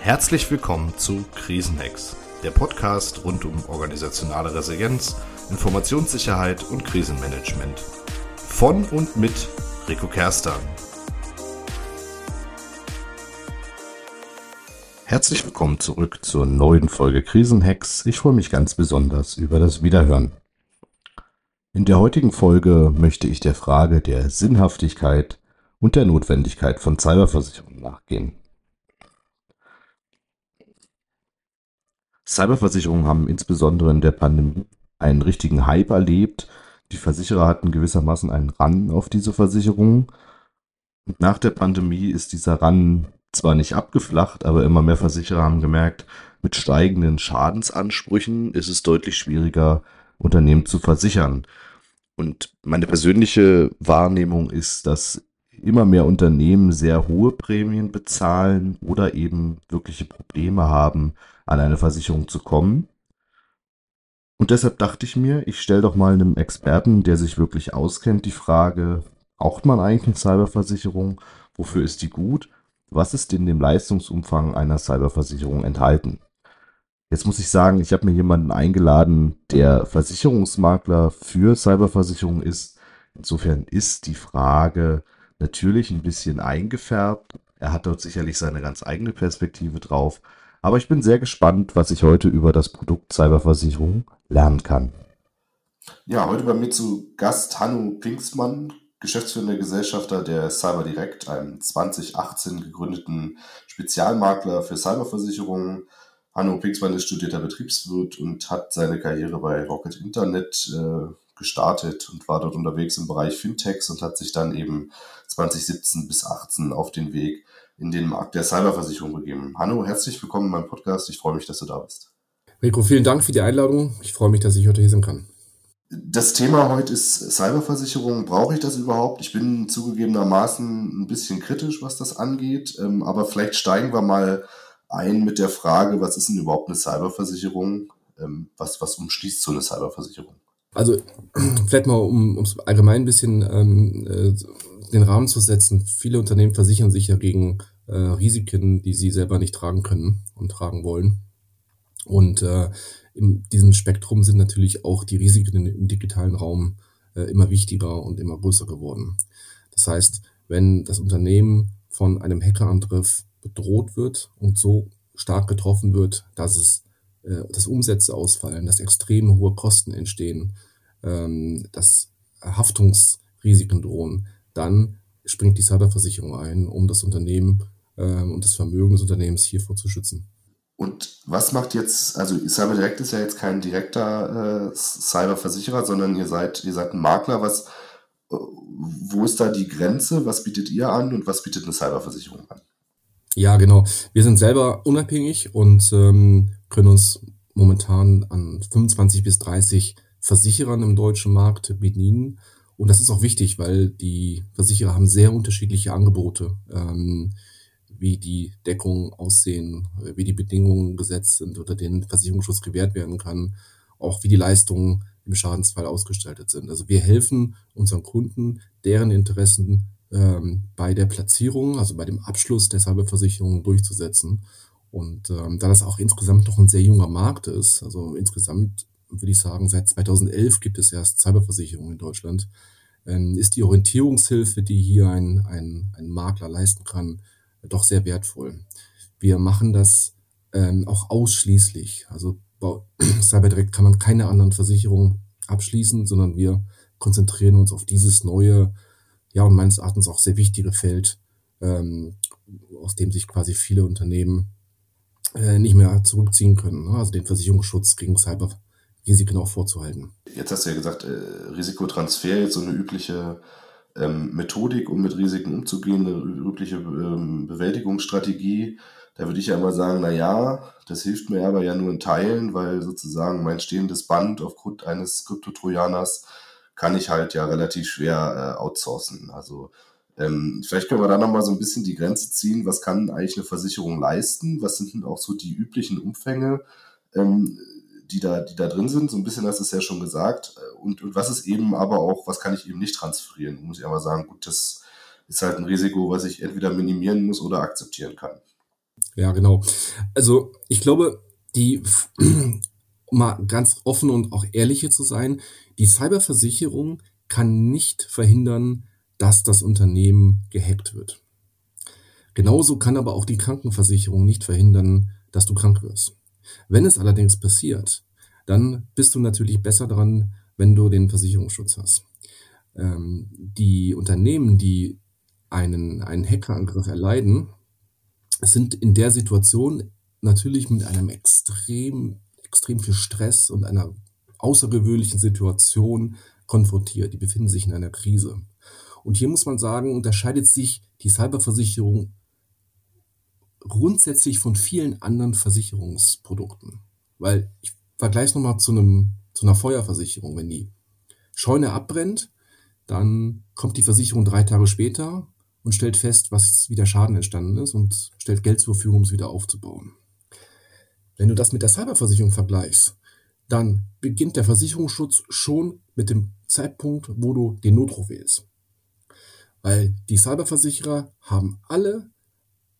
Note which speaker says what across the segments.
Speaker 1: Herzlich willkommen zu Krisenhacks, der Podcast rund um organisationale Resilienz, Informationssicherheit und Krisenmanagement. Von und mit Rico Kerstan. Herzlich willkommen zurück zur neuen Folge Krisenhacks. Ich freue mich ganz besonders über das Wiederhören. In der heutigen Folge möchte ich der Frage der Sinnhaftigkeit und der Notwendigkeit von Cyberversicherungen nachgehen. Cyberversicherungen haben insbesondere in der Pandemie einen richtigen Hype erlebt. Die Versicherer hatten gewissermaßen einen Run auf diese Versicherungen. Nach der Pandemie ist dieser Run zwar nicht abgeflacht, aber immer mehr Versicherer haben gemerkt, mit steigenden Schadensansprüchen ist es deutlich schwieriger, Unternehmen zu versichern. Und meine persönliche Wahrnehmung ist, dass immer mehr Unternehmen sehr hohe Prämien bezahlen oder eben wirkliche Probleme haben, an eine Versicherung zu kommen. Und deshalb dachte ich mir, ich stelle doch mal einem Experten, der sich wirklich auskennt, die Frage, braucht man eigentlich eine Cyberversicherung? Wofür ist die gut? Was ist in dem Leistungsumfang einer Cyberversicherung enthalten? Jetzt muss ich sagen, ich habe mir jemanden eingeladen, der Versicherungsmakler für Cyberversicherung ist. Insofern ist die Frage natürlich ein bisschen eingefärbt. Er hat dort sicherlich seine ganz eigene Perspektive drauf. Aber ich bin sehr gespannt, was ich heute über das Produkt Cyberversicherung lernen kann.
Speaker 2: Ja, heute bei mir zu Gast Hanno Pinksmann, geschäftsführender Gesellschafter der Cyber Direct, einem 2018 gegründeten Spezialmakler für Cyberversicherungen. Hanno Pinksmann ist studierter Betriebswirt und hat seine Karriere bei Rocket Internet äh, gestartet und war dort unterwegs im Bereich Fintechs und hat sich dann eben 2017 bis 2018 auf den Weg in den Markt der Cyberversicherung begeben. Hanno, herzlich willkommen in meinem Podcast. Ich freue mich, dass du da bist.
Speaker 3: Rico, vielen Dank für die Einladung. Ich freue mich, dass ich heute hier sein kann.
Speaker 2: Das Thema heute ist Cyberversicherung. Brauche ich das überhaupt? Ich bin zugegebenermaßen ein bisschen kritisch, was das angeht. Ähm, aber vielleicht steigen wir mal ein mit der Frage, was ist denn überhaupt eine Cyberversicherung? Ähm, was, was umschließt so eine Cyberversicherung?
Speaker 3: Also vielleicht mal, um es allgemein ein bisschen ähm, äh, den Rahmen zu setzen. Viele Unternehmen versichern sich ja gegen äh, Risiken, die sie selber nicht tragen können und tragen wollen. Und äh, in diesem Spektrum sind natürlich auch die Risiken im digitalen Raum äh, immer wichtiger und immer größer geworden. Das heißt, wenn das Unternehmen von einem Hackerangriff bedroht wird und so stark getroffen wird, dass es äh, dass Umsätze ausfallen, dass extrem hohe Kosten entstehen, ähm, dass Haftungsrisiken drohen, dann springt die Cyberversicherung ein, um das Unternehmen ähm, und das Vermögen des Unternehmens hiervor zu schützen.
Speaker 2: Und was macht jetzt, also CyberDirect ist ja jetzt kein direkter äh, Cyberversicherer, sondern ihr seid, ihr seid ein Makler. Was, äh, wo ist da die Grenze? Was bietet ihr an und was bietet eine Cyberversicherung an?
Speaker 3: Ja, genau. Wir sind selber unabhängig und ähm, können uns momentan an 25 bis 30 Versicherern im deutschen Markt bedienen. Und das ist auch wichtig, weil die Versicherer haben sehr unterschiedliche Angebote, ähm, wie die Deckungen aussehen, wie die Bedingungen gesetzt sind oder den Versicherungsschutz gewährt werden kann, auch wie die Leistungen im Schadensfall ausgestaltet sind. Also wir helfen unseren Kunden, deren Interessen ähm, bei der Platzierung, also bei dem Abschluss der Cyberversicherung durchzusetzen. Und ähm, da das auch insgesamt noch ein sehr junger Markt ist, also insgesamt würde ich sagen, seit 2011 gibt es erst Cyberversicherung in Deutschland, ähm, ist die Orientierungshilfe, die hier ein, ein, ein Makler leisten kann, doch sehr wertvoll. Wir machen das ähm, auch ausschließlich. Also bei CyberDirect kann man keine anderen Versicherungen abschließen, sondern wir konzentrieren uns auf dieses neue ja, und meines Erachtens auch sehr wichtige Feld, ähm, aus dem sich quasi viele Unternehmen äh, nicht mehr zurückziehen können. Ne? Also den Versicherungsschutz gegen Cyberrisiken auch vorzuhalten.
Speaker 2: Jetzt hast du ja gesagt, äh, Risikotransfer, jetzt so eine übliche ähm, Methodik, um mit Risiken umzugehen, eine übliche ähm, Bewältigungsstrategie. Da würde ich ja immer sagen, na ja, das hilft mir aber ja nur in Teilen, weil sozusagen mein stehendes Band aufgrund eines Kryptotrojaners kann ich halt ja relativ schwer äh, outsourcen. Also ähm, vielleicht können wir da nochmal so ein bisschen die Grenze ziehen. Was kann eigentlich eine Versicherung leisten? Was sind denn auch so die üblichen Umfänge, ähm, die, da, die da drin sind? So ein bisschen hast du es ja schon gesagt. Und, und was ist eben aber auch, was kann ich eben nicht transferieren? Muss ich aber sagen, gut, das ist halt ein Risiko, was ich entweder minimieren muss oder akzeptieren kann.
Speaker 3: Ja, genau. Also ich glaube, die, um mal ganz offen und auch ehrlich hier zu sein, die Cyberversicherung kann nicht verhindern, dass das Unternehmen gehackt wird. Genauso kann aber auch die Krankenversicherung nicht verhindern, dass du krank wirst. Wenn es allerdings passiert, dann bist du natürlich besser dran, wenn du den Versicherungsschutz hast. Ähm, die Unternehmen, die einen, einen Hackerangriff erleiden, sind in der Situation natürlich mit einem extrem, extrem viel Stress und einer außergewöhnlichen Situation konfrontiert. Die befinden sich in einer Krise. Und hier muss man sagen, unterscheidet sich die Cyberversicherung grundsätzlich von vielen anderen Versicherungsprodukten. Weil ich vergleiche es nochmal zu, zu einer Feuerversicherung. Wenn die Scheune abbrennt, dann kommt die Versicherung drei Tage später und stellt fest, was wieder Schaden entstanden ist und stellt Geld zur Verfügung, um es wieder aufzubauen. Wenn du das mit der Cyberversicherung vergleichst, dann beginnt der Versicherungsschutz schon mit dem Zeitpunkt, wo du den Notruf wählst. Weil die Cyberversicherer haben alle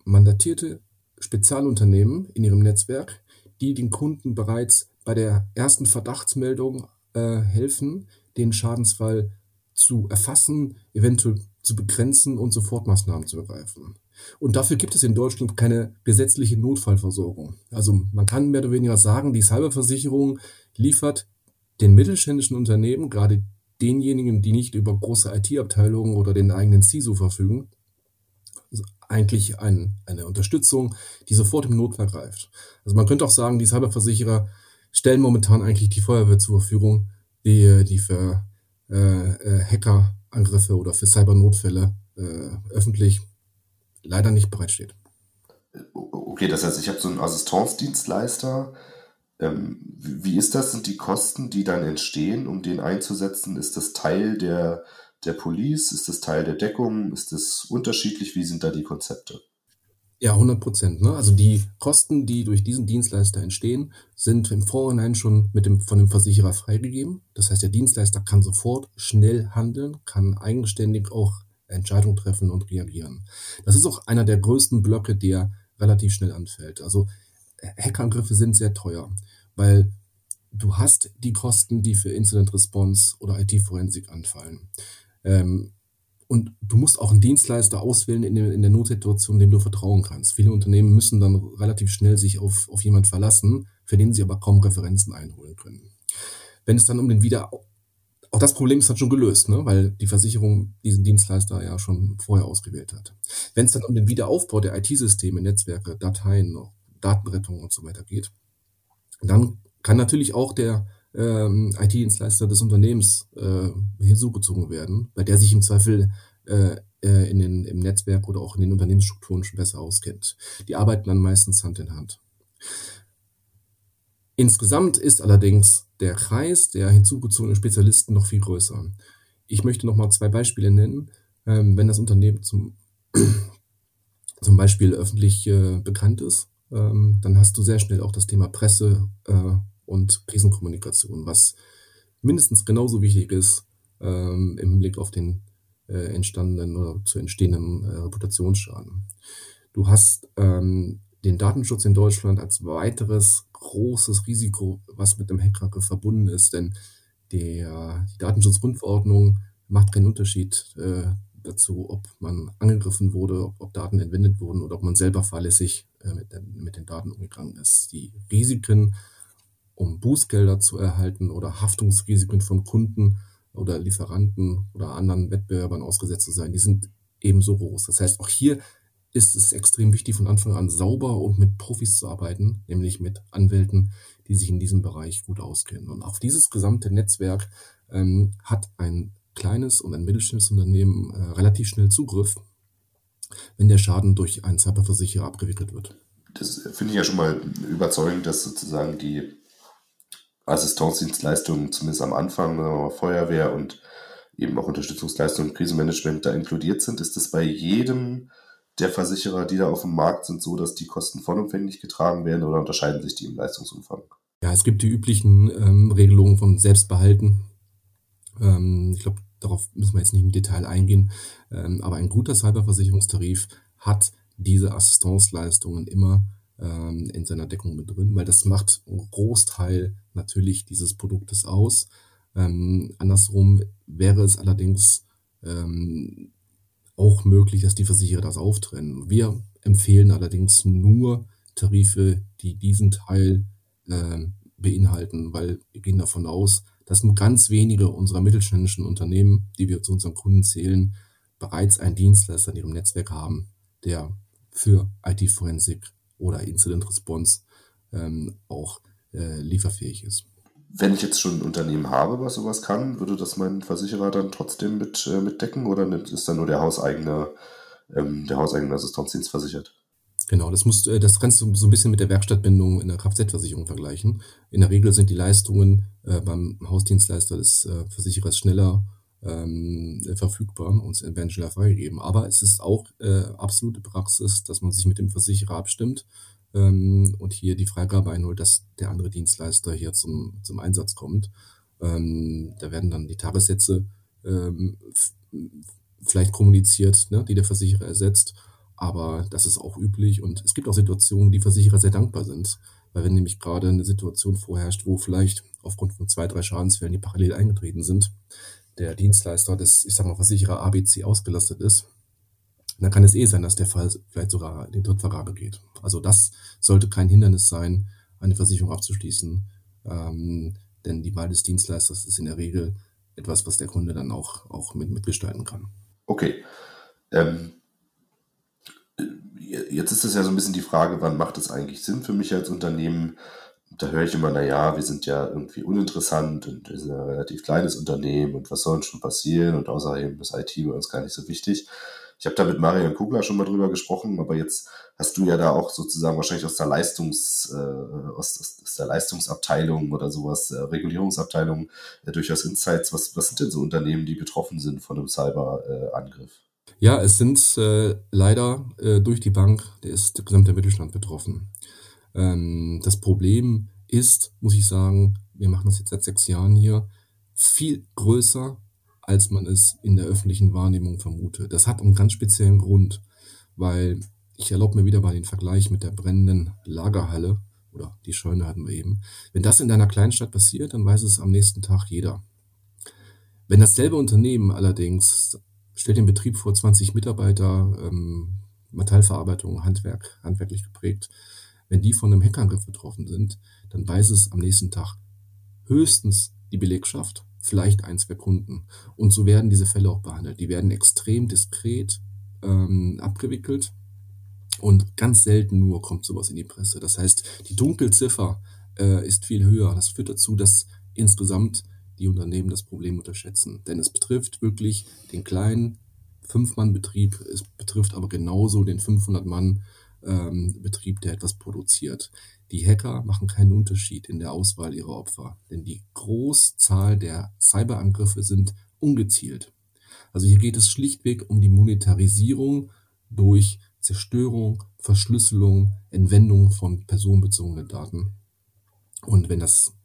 Speaker 3: mandatierte Spezialunternehmen in ihrem Netzwerk, die den Kunden bereits bei der ersten Verdachtsmeldung äh, helfen, den Schadensfall zu erfassen, eventuell zu begrenzen und Sofortmaßnahmen zu ergreifen. Und dafür gibt es in Deutschland keine gesetzliche Notfallversorgung. Also man kann mehr oder weniger sagen, die Cyberversicherung liefert den mittelständischen Unternehmen, gerade denjenigen, die nicht über große IT-Abteilungen oder den eigenen CISO verfügen, eigentlich ein, eine Unterstützung, die sofort im Notfall greift. Also man könnte auch sagen, die Cyberversicherer stellen momentan eigentlich die Feuerwehr zur Verfügung, die, die für äh, äh, Hackerangriffe oder für Cybernotfälle äh, öffentlich leider nicht bereitsteht.
Speaker 2: Okay, das heißt, ich habe so einen Assistenzdienstleister, ähm, wie ist das? Sind die Kosten, die dann entstehen, um den einzusetzen? Ist das Teil der, der Police? Ist das Teil der Deckung? Ist das unterschiedlich? Wie sind da die Konzepte?
Speaker 3: Ja, 100 Prozent. Ne? Also die Kosten, die durch diesen Dienstleister entstehen, sind im Vorhinein schon mit dem, von dem Versicherer freigegeben. Das heißt, der Dienstleister kann sofort schnell handeln, kann eigenständig auch Entscheidungen treffen und reagieren. Das ist auch einer der größten Blöcke, der relativ schnell anfällt. Also Hackerangriffe sind sehr teuer, weil du hast die Kosten, die für Incident Response oder IT-Forensik anfallen. Ähm, und du musst auch einen Dienstleister auswählen in der, in der Notsituation, dem du vertrauen kannst. Viele Unternehmen müssen dann relativ schnell sich auf, auf jemanden verlassen, für den sie aber kaum Referenzen einholen können. Wenn es dann um den Wieder auch das Problem ist dann schon gelöst, ne? weil die Versicherung diesen Dienstleister ja schon vorher ausgewählt hat. Wenn es dann um den Wiederaufbau der IT-Systeme, Netzwerke, Dateien, Datenrettung und so weiter geht. Dann kann natürlich auch der ähm, IT-Dienstleister des Unternehmens äh, hinzugezogen werden, weil der sich im Zweifel äh, äh, in den, im Netzwerk oder auch in den Unternehmensstrukturen schon besser auskennt. Die arbeiten dann meistens Hand in Hand. Insgesamt ist allerdings der Kreis der hinzugezogenen Spezialisten noch viel größer. Ich möchte noch mal zwei Beispiele nennen. Ähm, wenn das Unternehmen zum, zum Beispiel öffentlich äh, bekannt ist, ähm, dann hast du sehr schnell auch das Thema Presse äh, und Krisenkommunikation, was mindestens genauso wichtig ist ähm, im Hinblick auf den äh, entstandenen oder zu entstehenden äh, Reputationsschaden. Du hast ähm, den Datenschutz in Deutschland als weiteres großes Risiko, was mit dem Hackangriff verbunden ist, denn der, die Datenschutzgrundverordnung macht keinen Unterschied äh, dazu, ob man angegriffen wurde, ob, ob, Daten entwendet wurden oder ob man selber fahrlässig mit, den, mit, den, Daten umgegangen ist. Die Risiken, um Bußgelder zu erhalten oder Haftungsrisiken von Kunden oder Lieferanten oder anderen Wettbewerbern ausgesetzt zu sein, die sind ebenso groß. Das heißt, auch hier ist es extrem wichtig, von Anfang an sauber und mit Profis zu arbeiten, nämlich mit Anwälten, die sich in diesem Bereich gut auskennen. Und auf dieses gesamte Netzwerk ähm, hat ein kleines und ein mittelständisches Unternehmen äh, relativ schnell Zugriff, wenn der Schaden durch einen Cyberversicherer abgewickelt wird.
Speaker 2: Das finde ich ja schon mal überzeugend, dass sozusagen die Assistenzdienstleistungen zumindest am Anfang, Feuerwehr und eben auch Unterstützungsleistungen, Krisenmanagement da inkludiert sind. Ist das bei jedem der Versicherer, die da auf dem Markt sind, so, dass die Kosten vollumfänglich getragen werden oder unterscheiden sich die im Leistungsumfang?
Speaker 3: Ja, es gibt die üblichen ähm, Regelungen von Selbstbehalten. Ähm, ich glaube, darauf müssen wir jetzt nicht im Detail eingehen, ähm, aber ein guter Cyberversicherungstarif hat diese Assistenzleistungen immer ähm, in seiner Deckung mit drin, weil das macht einen Großteil natürlich dieses Produktes aus. Ähm, andersrum wäre es allerdings ähm, auch möglich, dass die Versicherer das auftrennen. Wir empfehlen allerdings nur Tarife, die diesen Teil äh, beinhalten, weil wir gehen davon aus, dass nur ganz wenige unserer mittelständischen Unternehmen, die wir zu unseren Kunden zählen, bereits einen Dienstleister in ihrem Netzwerk haben, der für IT-Forensik oder Incident Response ähm, auch äh, lieferfähig ist.
Speaker 2: Wenn ich jetzt schon ein Unternehmen habe, was sowas kann, würde das mein Versicherer dann trotzdem mit, äh, mitdecken oder ist dann nur der hauseigene, ähm, der hauseigene Assistenzdienst versichert?
Speaker 3: Genau, das musst, äh, das kannst du so ein bisschen mit der Werkstattbindung in der Kfz-Versicherung vergleichen. In der Regel sind die Leistungen äh, beim Hausdienstleister des äh, Versicherers schneller ähm, verfügbar und werden schneller freigegeben. Aber es ist auch äh, absolute Praxis, dass man sich mit dem Versicherer abstimmt ähm, und hier die Freigabe einholt, dass der andere Dienstleister hier zum, zum Einsatz kommt. Ähm, da werden dann die Tagessätze ähm, vielleicht kommuniziert, ne, die der Versicherer ersetzt. Aber das ist auch üblich und es gibt auch Situationen, die Versicherer sehr dankbar sind. Weil wenn nämlich gerade eine Situation vorherrscht, wo vielleicht aufgrund von zwei, drei Schadensfällen, die parallel eingetreten sind, der Dienstleister des, ich sag mal, Versicherer ABC ausgelastet ist, dann kann es eh sein, dass der Fall vielleicht sogar in die Drittvergabe geht. Also das sollte kein Hindernis sein, eine Versicherung abzuschließen, ähm, denn die Wahl des Dienstleisters ist in der Regel etwas, was der Kunde dann auch, auch mit, mitgestalten kann.
Speaker 2: Okay. Ähm, jetzt ist es ja so ein bisschen die Frage, wann macht es eigentlich Sinn für mich als Unternehmen, da höre ich immer, na ja, wir sind ja irgendwie uninteressant und wir sind ein relativ kleines Unternehmen und was soll denn schon passieren und außerdem ist IT bei uns gar nicht so wichtig. Ich habe da mit Marian Kugler schon mal drüber gesprochen, aber jetzt hast du ja da auch sozusagen wahrscheinlich aus der Leistungs, äh, aus, aus der Leistungsabteilung oder sowas, äh, Regulierungsabteilung, äh, durchaus Insights. Was, was sind denn so Unternehmen, die betroffen sind von einem Cyberangriff?
Speaker 3: Ja, es sind äh, leider äh, durch die Bank, der ist der gesamte Mittelstand betroffen. Ähm, das Problem ist, muss ich sagen, wir machen das jetzt seit sechs Jahren hier, viel größer, als man es in der öffentlichen Wahrnehmung vermutet. Das hat einen ganz speziellen Grund, weil ich erlaube mir wieder mal den Vergleich mit der brennenden Lagerhalle oder die Scheune hatten wir eben. Wenn das in deiner Kleinstadt passiert, dann weiß es am nächsten Tag jeder. Wenn dasselbe Unternehmen allerdings, stellt den Betrieb vor 20 Mitarbeiter, ähm, Metallverarbeitung, Handwerk, handwerklich geprägt, wenn die von einem Hackerangriff betroffen sind, dann weiß es am nächsten Tag höchstens die Belegschaft, vielleicht ein, zwei Kunden. Und so werden diese Fälle auch behandelt. Die werden extrem diskret ähm, abgewickelt und ganz selten nur kommt sowas in die Presse. Das heißt, die Dunkelziffer äh, ist viel höher. Das führt dazu, dass insgesamt die Unternehmen das Problem unterschätzen. Denn es betrifft wirklich den kleinen Fünf-Mann-Betrieb, es betrifft aber genauso den 500-Mann ähm, der etwas produziert. Die Hacker machen keinen Unterschied in der Auswahl ihrer Opfer, denn die Großzahl der Cyberangriffe sind ungezielt. Also hier geht es schlichtweg um die Monetarisierung durch Zerstörung, Verschlüsselung, Entwendung von personenbezogenen Daten. Und wenn das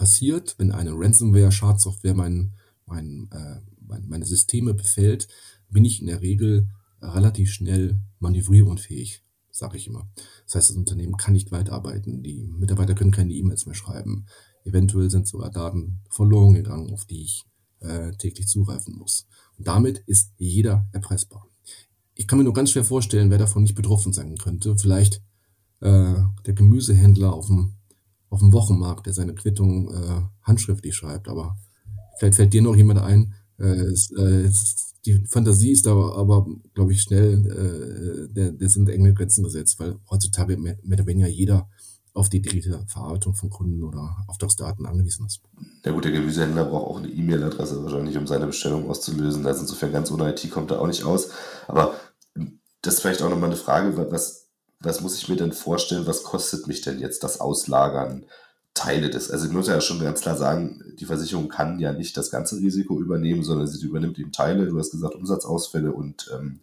Speaker 3: passiert, wenn eine Ransomware-Schadsoftware mein, mein, äh, meine Systeme befällt, bin ich in der Regel relativ schnell manövrierunfähig sage ich immer. Das heißt, das Unternehmen kann nicht weiterarbeiten. Die Mitarbeiter können keine E-Mails mehr schreiben. Eventuell sind sogar Daten verloren gegangen, auf die ich äh, täglich zugreifen muss. Und damit ist jeder erpressbar. Ich kann mir nur ganz schwer vorstellen, wer davon nicht betroffen sein könnte. Vielleicht äh, der Gemüsehändler auf dem, auf dem Wochenmarkt, der seine Quittung äh, handschriftlich schreibt. Aber vielleicht fällt dir noch jemand ein, äh, es, äh, die Fantasie ist da aber, glaube ich, schnell, äh, der, der sind enge Grenzen gesetzt, weil heutzutage mehr, mehr oder weniger jeder auf die direkte Verarbeitung von Kunden oder Auftragsdaten angewiesen ist.
Speaker 2: Der Gemüsehändler braucht auch eine E-Mail-Adresse wahrscheinlich, um seine Bestellung auszulösen. Also insofern ganz ohne IT kommt er auch nicht aus. Aber das ist vielleicht auch nochmal eine Frage, was, was muss ich mir denn vorstellen, was kostet mich denn jetzt das Auslagern Teile des, also ich muss ja schon ganz klar sagen, die Versicherung kann ja nicht das ganze Risiko übernehmen, sondern sie übernimmt eben Teile, du hast gesagt, Umsatzausfälle und ähm,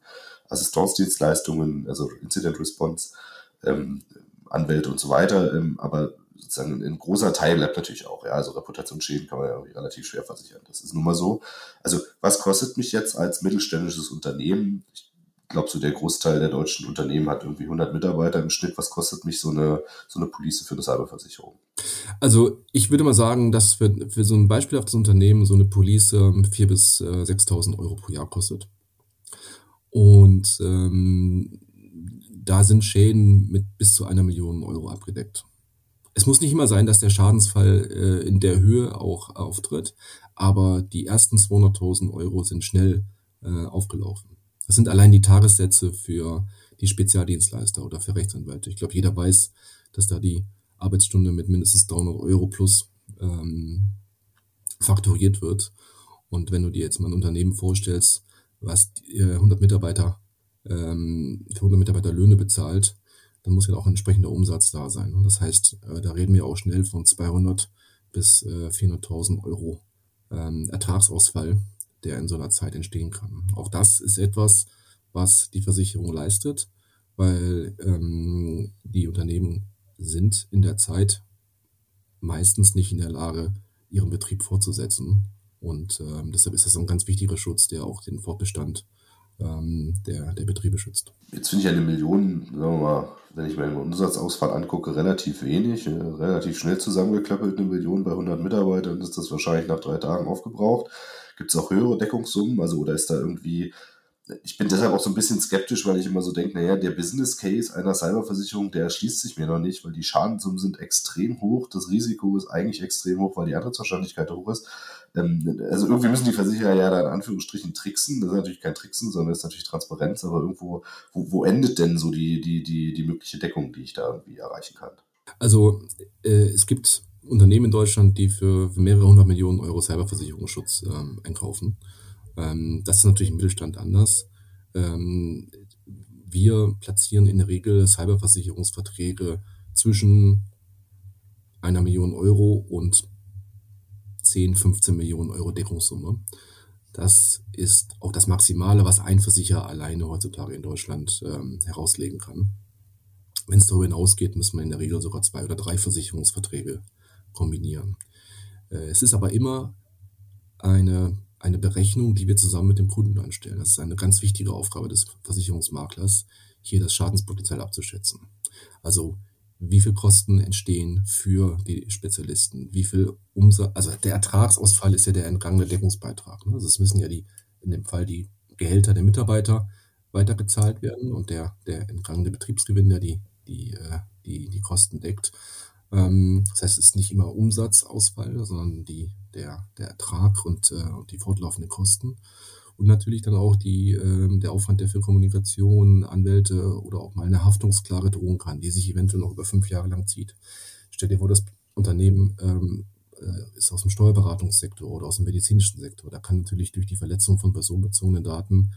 Speaker 2: Assistenzdienstleistungen, also Incident Response, ähm, Anwälte und so weiter. Ähm, aber sozusagen ein großer Teil bleibt natürlich auch. Ja, also Reputationsschäden kann man ja relativ schwer versichern. Das ist nun mal so. Also was kostet mich jetzt als mittelständisches Unternehmen? Ich glaube, so der Großteil der deutschen Unternehmen hat irgendwie 100 Mitarbeiter im Schnitt. Was kostet mich so eine, so eine Police für eine Cyberversicherung?
Speaker 3: Also ich würde mal sagen, dass für, für so ein beispielhaftes Unternehmen so eine Police 4.000 bis äh, 6.000 Euro pro Jahr kostet. Und ähm, da sind Schäden mit bis zu einer Million Euro abgedeckt. Es muss nicht immer sein, dass der Schadensfall äh, in der Höhe auch auftritt, aber die ersten 200.000 Euro sind schnell äh, aufgelaufen. Das sind allein die Tagessätze für die Spezialdienstleister oder für Rechtsanwälte. Ich glaube, jeder weiß, dass da die Arbeitsstunde mit mindestens 300 Euro plus ähm, faktoriert wird. Und wenn du dir jetzt mal ein Unternehmen vorstellst, was äh, 100 Mitarbeiter ähm, für 100 Mitarbeiter Löhne bezahlt, dann muss ja auch ein entsprechender Umsatz da sein. Und das heißt, äh, da reden wir auch schnell von 200 bis äh, 400.000 Euro ähm, Ertragsausfall, der in so einer Zeit entstehen kann. Auch das ist etwas, was die Versicherung leistet, weil ähm, die Unternehmen sind in der Zeit meistens nicht in der Lage, ihren Betrieb fortzusetzen. Und ähm, deshalb ist das ein ganz wichtiger Schutz, der auch den Fortbestand ähm, der, der Betriebe schützt.
Speaker 2: Jetzt finde ich eine Million, sagen wir mal, wenn ich mir den Umsatzausfall angucke, relativ wenig, äh, relativ schnell zusammengeklöppelt, eine Million bei 100 Mitarbeitern ist das wahrscheinlich nach drei Tagen aufgebraucht. Gibt es auch höhere Deckungssummen? Also, oder ist da irgendwie, ich bin deshalb auch so ein bisschen skeptisch, weil ich immer so denke, naja, der Business Case einer Cyberversicherung, der erschließt sich mir noch nicht, weil die Schadensummen sind extrem hoch, das Risiko ist eigentlich extrem hoch, weil die Antrittswahrscheinlichkeit hoch ist. Ähm, also irgendwie müssen die Versicherer ja da in Anführungsstrichen tricksen. Das ist natürlich kein Tricksen, sondern das ist natürlich Transparenz, aber irgendwo, wo, wo endet denn so die, die, die, die mögliche Deckung, die ich da irgendwie erreichen kann?
Speaker 3: Also äh, es gibt Unternehmen in Deutschland, die für, mehrere hundert Millionen Euro Cyberversicherungsschutz ähm, einkaufen. Ähm, das ist natürlich im Mittelstand anders. Ähm, wir platzieren in der Regel Cyberversicherungsverträge zwischen einer Million Euro und 10, 15 Millionen Euro Deckungssumme. Das ist auch das Maximale, was ein Versicherer alleine heutzutage in Deutschland ähm, herauslegen kann. Wenn es darüber hinausgeht, müssen wir in der Regel sogar zwei oder drei Versicherungsverträge kombinieren. Äh, es ist aber immer eine, eine Berechnung, die wir zusammen mit dem Kunden anstellen. Das ist eine ganz wichtige Aufgabe des Versicherungsmaklers, hier das Schadenspotenzial abzuschätzen. Also wie viel Kosten entstehen für die Spezialisten, wie viel Umsatz, also der Ertragsausfall ist ja der entgangene Deckungsbeitrag. Ne? Also es müssen ja die, in dem Fall die Gehälter der Mitarbeiter weitergezahlt werden und der, der entgangene Betriebsgewinn, der die, die, äh, die, die Kosten deckt. Ähm, das heißt, es ist nicht immer Umsatzausfall, sondern die, der, der Ertrag und, äh, und die fortlaufenden Kosten. Und natürlich dann auch die, äh, der Aufwand, der für Kommunikation, Anwälte oder auch mal eine Haftungsklage drohen kann, die sich eventuell noch über fünf Jahre lang zieht. Stell dir vor, das Unternehmen ähm, äh, ist aus dem Steuerberatungssektor oder aus dem medizinischen Sektor. Da kann natürlich durch die Verletzung von personenbezogenen Daten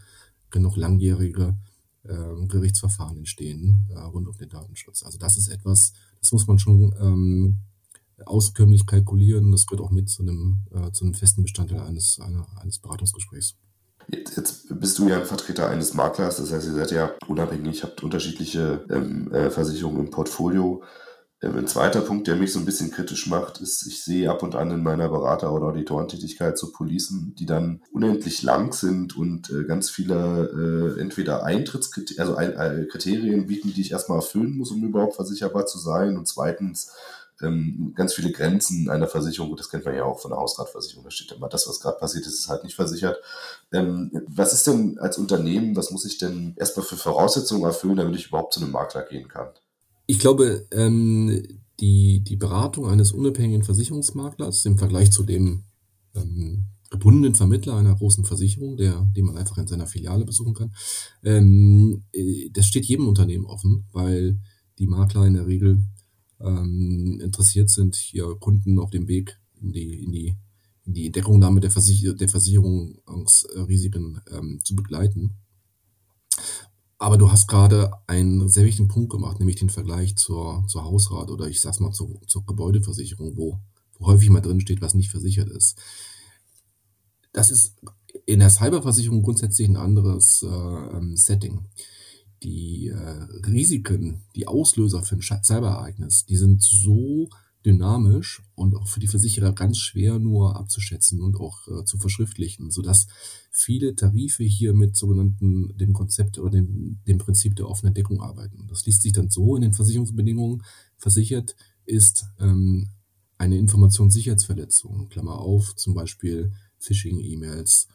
Speaker 3: können noch langjährige äh, Gerichtsverfahren entstehen äh, rund um den Datenschutz. Also das ist etwas, das muss man schon ähm, auskömmlich kalkulieren. Das gehört auch mit zu einem, äh, zu einem festen Bestandteil eines, einer, eines Beratungsgesprächs.
Speaker 2: Jetzt bist du ja ein Vertreter eines Maklers, das heißt, ihr seid ja unabhängig, habt unterschiedliche ähm, äh, Versicherungen im Portfolio. Ähm, ein zweiter Punkt, der mich so ein bisschen kritisch macht, ist, ich sehe ab und an in meiner Berater- oder Auditorentätigkeit so Policen, die dann unendlich lang sind und äh, ganz viele äh, entweder Eintrittskriterien, also äh, Kriterien bieten, die ich erstmal erfüllen muss, um überhaupt versicherbar zu sein und zweitens ähm, ganz viele Grenzen einer Versicherung. das kennt man ja auch von der Hausratversicherung. Da steht immer, das, was gerade passiert ist, ist halt nicht versichert. Ähm, was ist denn als Unternehmen, was muss ich denn erstmal für Voraussetzungen erfüllen, damit ich überhaupt zu einem Makler gehen kann?
Speaker 3: Ich glaube, ähm, die, die Beratung eines unabhängigen Versicherungsmaklers im Vergleich zu dem ähm, gebundenen Vermittler einer großen Versicherung, der, den man einfach in seiner Filiale besuchen kann, ähm, äh, das steht jedem Unternehmen offen, weil die Makler in der Regel ähm, interessiert sind, hier Kunden auf dem Weg in die, in die, in die Deckungsnahme der, Versicher der Versicherungsrisiken ähm, zu begleiten. Aber du hast gerade einen sehr wichtigen Punkt gemacht, nämlich den Vergleich zur, zur Hausrat oder ich sag's mal zur, zur Gebäudeversicherung, wo, wo häufig mal drin steht, was nicht versichert ist. Das ist in der Cyberversicherung grundsätzlich ein anderes äh, ähm, Setting die äh, Risiken, die Auslöser für ein Cyberereignis, die sind so dynamisch und auch für die Versicherer ganz schwer nur abzuschätzen und auch äh, zu verschriftlichen, sodass viele Tarife hier mit sogenannten dem Konzept oder dem, dem Prinzip der offenen Deckung arbeiten. Das liest sich dann so in den Versicherungsbedingungen. Versichert ist ähm, eine Informationssicherheitsverletzung, Klammer auf, zum Beispiel Phishing-E-Mails,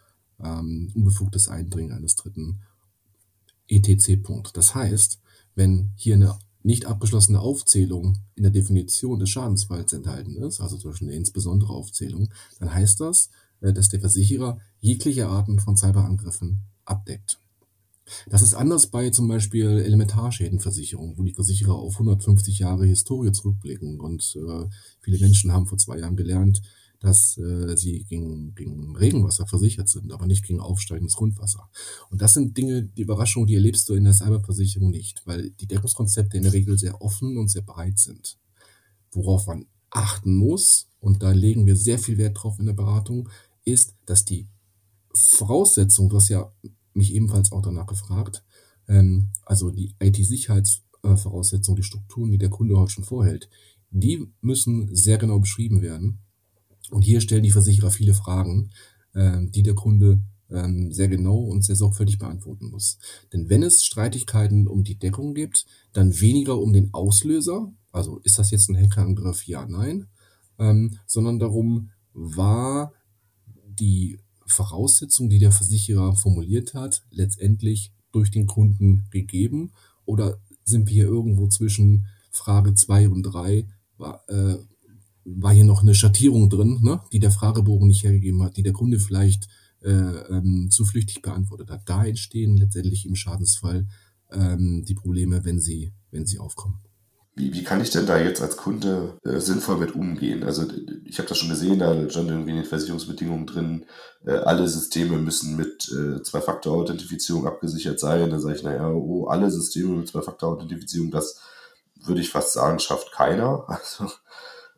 Speaker 3: ähm, unbefugtes Eindringen eines Dritten, etc. Das heißt, wenn hier eine nicht abgeschlossene Aufzählung in der Definition des Schadensfalls enthalten ist, also zum Beispiel eine insbesondere Aufzählung, dann heißt das, äh, dass der Versicherer jegliche Arten von Cyberangriffen abdeckt. Das ist anders bei zum Beispiel Elementarschädenversicherung, wo die Versicherer auf 150 Jahre Historie zurückblicken und äh, viele Menschen haben vor zwei Jahren gelernt, dass äh, sie gegen, gegen Regenwasser versichert sind, aber nicht gegen aufsteigendes Grundwasser. Und das sind Dinge, die Überraschungen, die erlebst du in der Cyberversicherung nicht, weil die Deckungskonzepte in der Regel sehr offen und sehr breit sind. Worauf man achten muss, und da legen wir sehr viel Wert drauf in der Beratung, ist, dass die Voraussetzung, du hast ja mich ebenfalls auch danach gefragt, ähm, also die IT-Sicherheitsvoraussetzungen, die Strukturen, die der Kunde heute schon vorhält, die müssen sehr genau beschrieben werden und hier stellen die Versicherer viele Fragen, äh, die der Kunde ähm, sehr genau und sehr sorgfältig beantworten muss. Denn wenn es Streitigkeiten um die Deckung gibt, dann weniger um den Auslöser, also ist das jetzt ein Hackerangriff, ja, nein, ähm, sondern darum, war die Voraussetzung, die der Versicherer formuliert hat, letztendlich durch den Kunden gegeben oder sind wir hier irgendwo zwischen Frage 2 und 3, äh, war hier noch eine Schattierung drin, ne, die der Fragebogen nicht hergegeben hat, die der Kunde vielleicht äh, ähm, zu flüchtig beantwortet hat. Da entstehen letztendlich im Schadensfall ähm, die Probleme, wenn sie, wenn sie aufkommen.
Speaker 2: Wie, wie kann ich denn da jetzt als Kunde äh, sinnvoll mit umgehen? Also ich habe das schon gesehen, da stand irgendwie in den Versicherungsbedingungen drin, äh, alle Systeme müssen mit äh, Zwei-Faktor-Authentifizierung abgesichert sein. Da sage ich, naja, oh, alle Systeme mit Zwei-Faktor-Authentifizierung, das würde ich fast sagen, schafft keiner. Also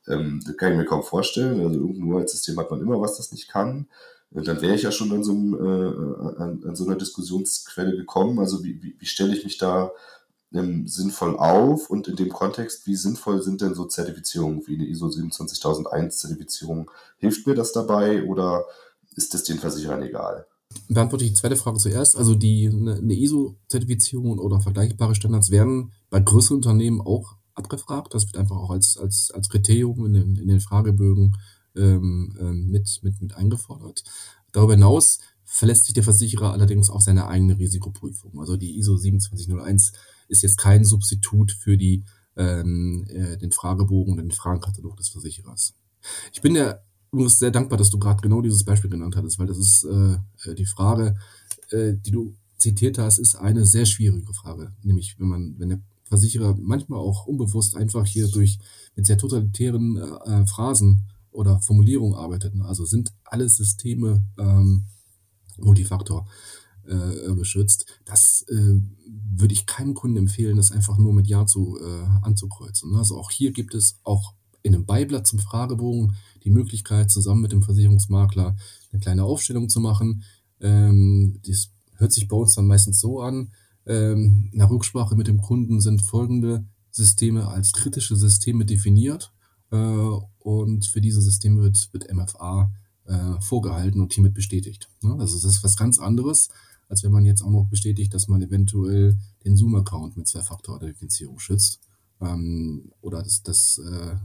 Speaker 2: ähm, das kann ich mir kaum vorstellen. Also irgendein Uraltsystem hat man immer, was das nicht kann. Und dann wäre ich ja schon an so, einem, äh, an, an so einer Diskussionsquelle gekommen. Also wie, wie, wie stelle ich mich da ähm, sinnvoll auf und in dem Kontext, wie sinnvoll sind denn so Zertifizierungen wie eine ISO 27001 Zertifizierung? Hilft mir das dabei oder ist das den Versicherern egal?
Speaker 3: Beantworte ich die zweite Frage zuerst. Also die eine ISO-Zertifizierung oder vergleichbare Standards werden bei größeren Unternehmen auch abgefragt. Das wird einfach auch als, als, als Kriterium in den, in den Fragebögen ähm, ähm, mit, mit, mit eingefordert. Darüber hinaus verlässt sich der Versicherer allerdings auf seine eigene Risikoprüfung. Also die ISO 27001 ist jetzt kein Substitut für die, ähm, äh, den Fragebogen und den Fragenkatalog des Versicherers. Ich bin ja übrigens sehr dankbar, dass du gerade genau dieses Beispiel genannt hattest, weil das ist äh, die Frage, äh, die du zitiert hast, ist eine sehr schwierige Frage. Nämlich, wenn man, wenn der Versicherer manchmal auch unbewusst einfach hier durch mit sehr totalitären äh, Phrasen oder Formulierungen arbeitet. Also sind alle Systeme ähm, Multifaktor äh, geschützt. Das äh, würde ich keinem Kunden empfehlen, das einfach nur mit Ja zu äh, anzukreuzen. Also auch hier gibt es auch in einem Beiblatt zum Fragebogen die Möglichkeit, zusammen mit dem Versicherungsmakler eine kleine Aufstellung zu machen. Ähm, das hört sich bei uns dann meistens so an, ähm, nach Rücksprache mit dem Kunden sind folgende Systeme als kritische Systeme definiert äh, und für diese Systeme wird, wird MFA äh, vorgehalten und hiermit bestätigt. Ne? Also das ist was ganz anderes, als wenn man jetzt auch noch bestätigt, dass man eventuell den Zoom-Account mit Zwei-Faktor-Authentifizierung schützt ähm, oder das, das, äh,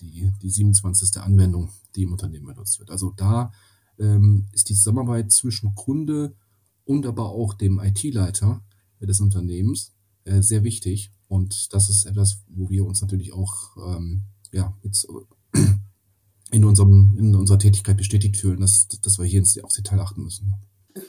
Speaker 3: die, die 27. Anwendung, die im Unternehmen benutzt wird. Also da ähm, ist die Zusammenarbeit zwischen Kunde und aber auch dem IT-Leiter des Unternehmens äh, sehr wichtig. Und das ist etwas, wo wir uns natürlich auch ähm, ja, jetzt in, unserem, in unserer Tätigkeit bestätigt fühlen, dass, dass wir hier aufs Detail achten müssen.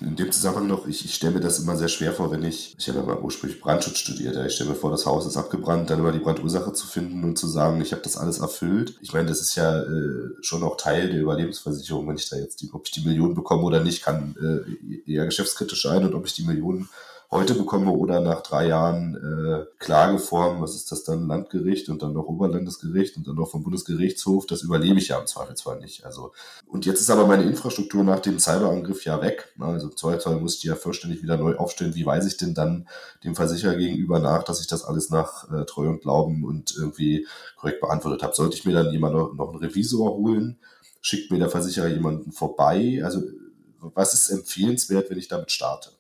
Speaker 2: In dem Zusammenhang noch, ich, ich stelle mir das immer sehr schwer vor, wenn ich, ich habe mal ursprünglich Brandschutz studiert, ja, ich stelle mir vor, das Haus ist abgebrannt, dann immer die Brandursache zu finden und zu sagen, ich habe das alles erfüllt. Ich meine, das ist ja äh, schon auch Teil der Überlebensversicherung, wenn ich da jetzt, die, ob ich die Millionen bekomme oder nicht, kann äh, eher geschäftskritisch sein und ob ich die Millionen heute bekomme oder nach drei Jahren äh, Klageform, was ist das dann, Landgericht und dann noch Oberlandesgericht und dann noch vom Bundesgerichtshof, das überlebe ich ja im Zweifelsfall nicht. Also und jetzt ist aber meine Infrastruktur nach dem Cyberangriff ja weg. Also im Zweifelsfall muss ich ja vollständig wieder neu aufstellen. Wie weiß ich denn dann dem Versicherer gegenüber nach, dass ich das alles nach äh, Treu und Glauben und irgendwie korrekt beantwortet habe? Sollte ich mir dann jemand noch, noch einen Revisor holen? Schickt mir der Versicherer jemanden vorbei? Also was ist empfehlenswert, wenn ich damit starte?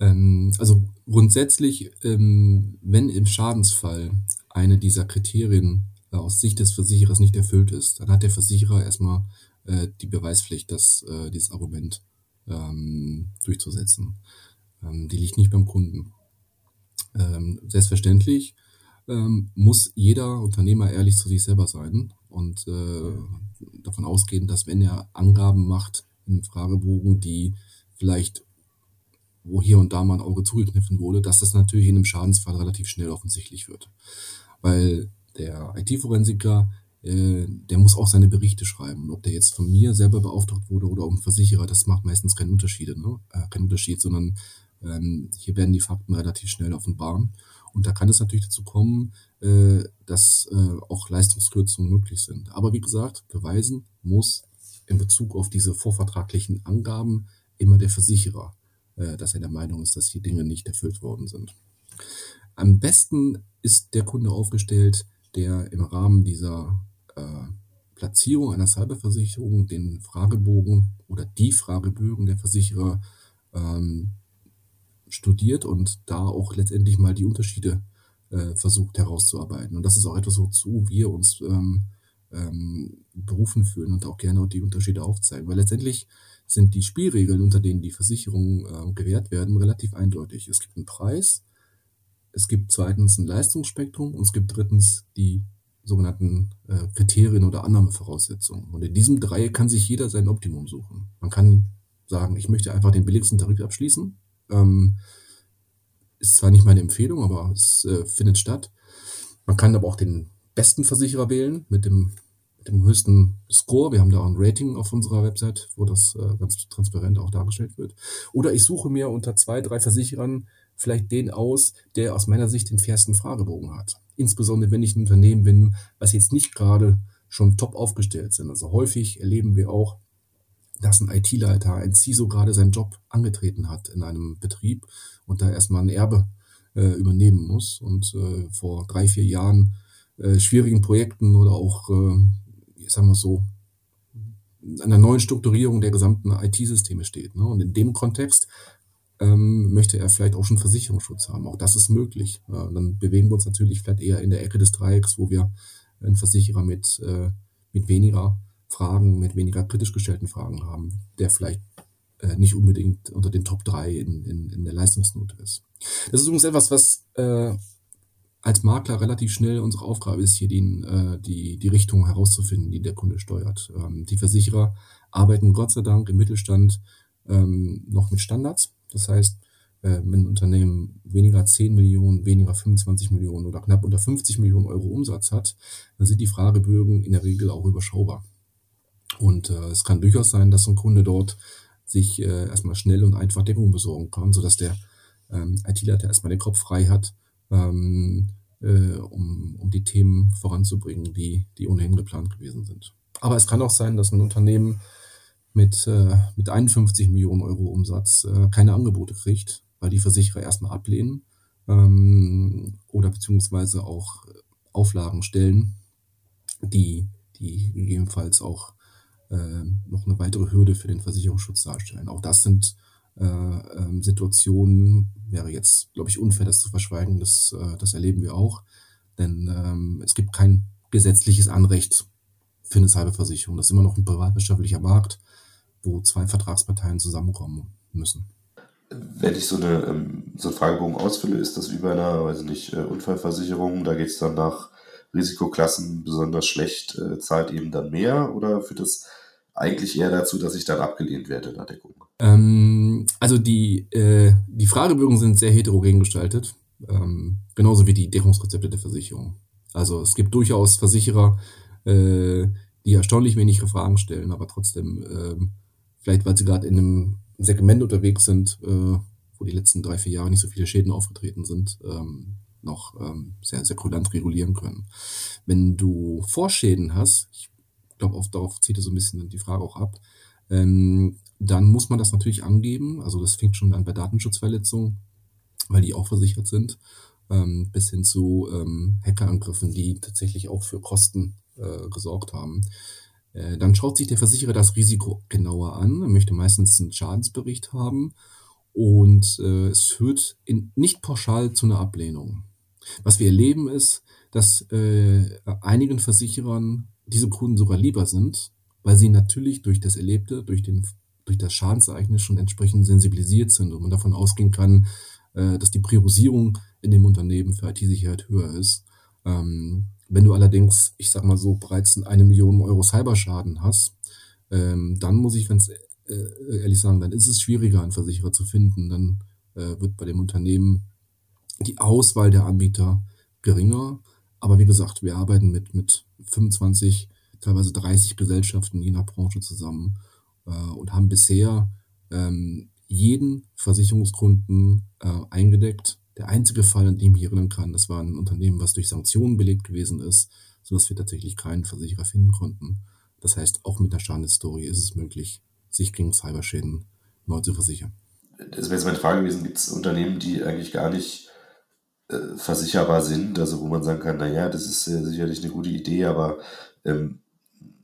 Speaker 3: Ähm, also grundsätzlich, ähm, wenn im Schadensfall eine dieser Kriterien äh, aus Sicht des Versicherers nicht erfüllt ist, dann hat der Versicherer erstmal äh, die Beweispflicht, das, äh, dieses Argument ähm, durchzusetzen. Ähm, die liegt nicht beim Kunden. Ähm, selbstverständlich ähm, muss jeder Unternehmer ehrlich zu sich selber sein und äh, davon ausgehen, dass wenn er Angaben macht im Fragebogen, die vielleicht wo hier und da mal ein Auge zugekniffen wurde, dass das natürlich in einem Schadensfall relativ schnell offensichtlich wird. Weil der IT-Forensiker, äh, der muss auch seine Berichte schreiben. Und ob der jetzt von mir selber beauftragt wurde oder um Versicherer, das macht meistens keinen Unterschied, ne? äh, keinen Unterschied, sondern ähm, hier werden die Fakten relativ schnell offenbar. Und da kann es natürlich dazu kommen, äh, dass äh, auch Leistungskürzungen möglich sind. Aber wie gesagt, beweisen muss in Bezug auf diese vorvertraglichen Angaben immer der Versicherer. Äh, dass er der Meinung ist, dass hier Dinge nicht erfüllt worden sind. Am besten ist der Kunde aufgestellt, der im Rahmen dieser äh, Platzierung einer Cyberversicherung den Fragebogen oder die Fragebögen der Versicherer ähm, studiert und da auch letztendlich mal die Unterschiede äh, versucht herauszuarbeiten. Und das ist auch etwas, wozu wir uns ähm, ähm, berufen fühlen und auch gerne die Unterschiede aufzeigen. Weil letztendlich sind die Spielregeln, unter denen die Versicherungen äh, gewährt werden, relativ eindeutig. Es gibt einen Preis, es gibt zweitens ein Leistungsspektrum und es gibt drittens die sogenannten äh, Kriterien oder Annahmevoraussetzungen. Und in diesem Dreieck kann sich jeder sein Optimum suchen. Man kann sagen, ich möchte einfach den billigsten Tarif abschließen. Ähm, ist zwar nicht meine Empfehlung, aber es äh, findet statt. Man kann aber auch den besten Versicherer wählen mit dem dem höchsten Score. Wir haben da auch ein Rating auf unserer Website, wo das äh, ganz transparent auch dargestellt wird. Oder ich suche mir unter zwei, drei Versicherern vielleicht den aus, der aus meiner Sicht den fairsten Fragebogen hat. Insbesondere wenn ich ein Unternehmen bin, was jetzt nicht gerade schon top aufgestellt sind. Also häufig erleben wir auch, dass ein IT-Leiter, ein CISO gerade seinen Job angetreten hat in einem Betrieb und da erstmal ein Erbe äh, übernehmen muss und äh, vor drei, vier Jahren äh, schwierigen Projekten oder auch äh, ich sag mal so, einer neuen Strukturierung der gesamten IT-Systeme steht. Ne? Und in dem Kontext ähm, möchte er vielleicht auch schon Versicherungsschutz haben. Auch das ist möglich. Äh, dann bewegen wir uns natürlich vielleicht eher in der Ecke des Dreiecks, wo wir einen Versicherer mit, äh, mit weniger Fragen, mit weniger kritisch gestellten Fragen haben, der vielleicht äh, nicht unbedingt unter den Top 3 in, in, in der Leistungsnote ist. Das ist übrigens etwas, was äh, als Makler relativ schnell unsere Aufgabe ist, hier die, äh, die, die Richtung herauszufinden, die der Kunde steuert. Ähm, die Versicherer arbeiten Gott sei Dank im Mittelstand ähm, noch mit Standards. Das heißt, äh, wenn ein Unternehmen weniger 10 Millionen, weniger 25 Millionen oder knapp unter 50 Millionen Euro Umsatz hat, dann sind die Fragebögen in der Regel auch überschaubar. Und äh, es kann durchaus sein, dass ein Kunde dort sich äh, erstmal schnell und einfach Deckung besorgen kann, sodass der ähm, IT-Leiter erstmal den Kopf frei hat, ähm, äh, um, um die Themen voranzubringen, die, die ohnehin geplant gewesen sind. Aber es kann auch sein, dass ein Unternehmen mit, äh, mit 51 Millionen Euro Umsatz äh, keine Angebote kriegt, weil die Versicherer erstmal ablehnen ähm, oder beziehungsweise auch Auflagen stellen, die, die gegebenenfalls auch äh, noch eine weitere Hürde für den Versicherungsschutz darstellen. Auch das sind äh, ähm, Situationen wäre jetzt, glaube ich, unfair, das zu verschweigen. Das, äh, das erleben wir auch. Denn ähm, es gibt kein gesetzliches Anrecht für eine Cyberversicherung. Das ist immer noch ein privatwirtschaftlicher Markt, wo zwei Vertragsparteien zusammenkommen müssen.
Speaker 2: Wenn ich so, eine, ähm, so einen Fragebogen ausfülle, ist das wie bei einer, weiß nicht, äh, Unfallversicherung, da geht es dann nach Risikoklassen besonders schlecht, äh, zahlt eben dann mehr oder führt das eigentlich eher dazu, dass ich dann abgelehnt werde in der Deckung?
Speaker 3: Ähm, also die, äh, die Fragebögen sind sehr heterogen gestaltet, ähm, genauso wie die Deckungskonzepte der Versicherung. Also es gibt durchaus Versicherer, äh, die erstaunlich wenige Fragen stellen, aber trotzdem, äh, vielleicht weil sie gerade in einem Segment unterwegs sind, äh, wo die letzten drei, vier Jahre nicht so viele Schäden aufgetreten sind, ähm, noch ähm, sehr, sehr kulant regulieren können. Wenn du Vorschäden hast, ich glaube, darauf zieht so ein bisschen die Frage auch ab, ähm, dann muss man das natürlich angeben. Also das fängt schon an bei Datenschutzverletzungen, weil die auch versichert sind, ähm, bis hin zu ähm, Hackerangriffen, die tatsächlich auch für Kosten äh, gesorgt haben. Äh, dann schaut sich der Versicherer das Risiko genauer an. Er möchte meistens einen Schadensbericht haben und äh, es führt in, nicht pauschal zu einer Ablehnung. Was wir erleben ist, dass äh, einigen Versicherern diese Kunden sogar lieber sind, weil sie natürlich durch das Erlebte, durch, den, durch das Schadensereignis schon entsprechend sensibilisiert sind und man davon ausgehen kann, äh, dass die Priorisierung in dem Unternehmen für IT-Sicherheit höher ist. Ähm, wenn du allerdings, ich sag mal so, bereits eine Million Euro Cyberschaden hast, ähm, dann muss ich ganz äh, ehrlich sagen, dann ist es schwieriger, einen Versicherer zu finden. Dann äh, wird bei dem Unternehmen die Auswahl der Anbieter geringer. Aber wie gesagt, wir arbeiten mit, mit 25, teilweise 30 Gesellschaften je nach Branche zusammen äh, und haben bisher ähm, jeden Versicherungskunden äh, eingedeckt. Der einzige Fall, an dem ich mich erinnern kann, das war ein Unternehmen, was durch Sanktionen belegt gewesen ist, sodass wir tatsächlich keinen Versicherer finden konnten. Das heißt, auch mit der Schadenshistorie ist es möglich, sich gegen Cyberschäden neu zu versichern.
Speaker 2: Das wäre jetzt meine Frage gewesen, gibt es Unternehmen, die eigentlich gar nicht äh, versicherbar sind, also wo man sagen kann, naja, das ist äh, sicherlich eine gute Idee, aber ähm,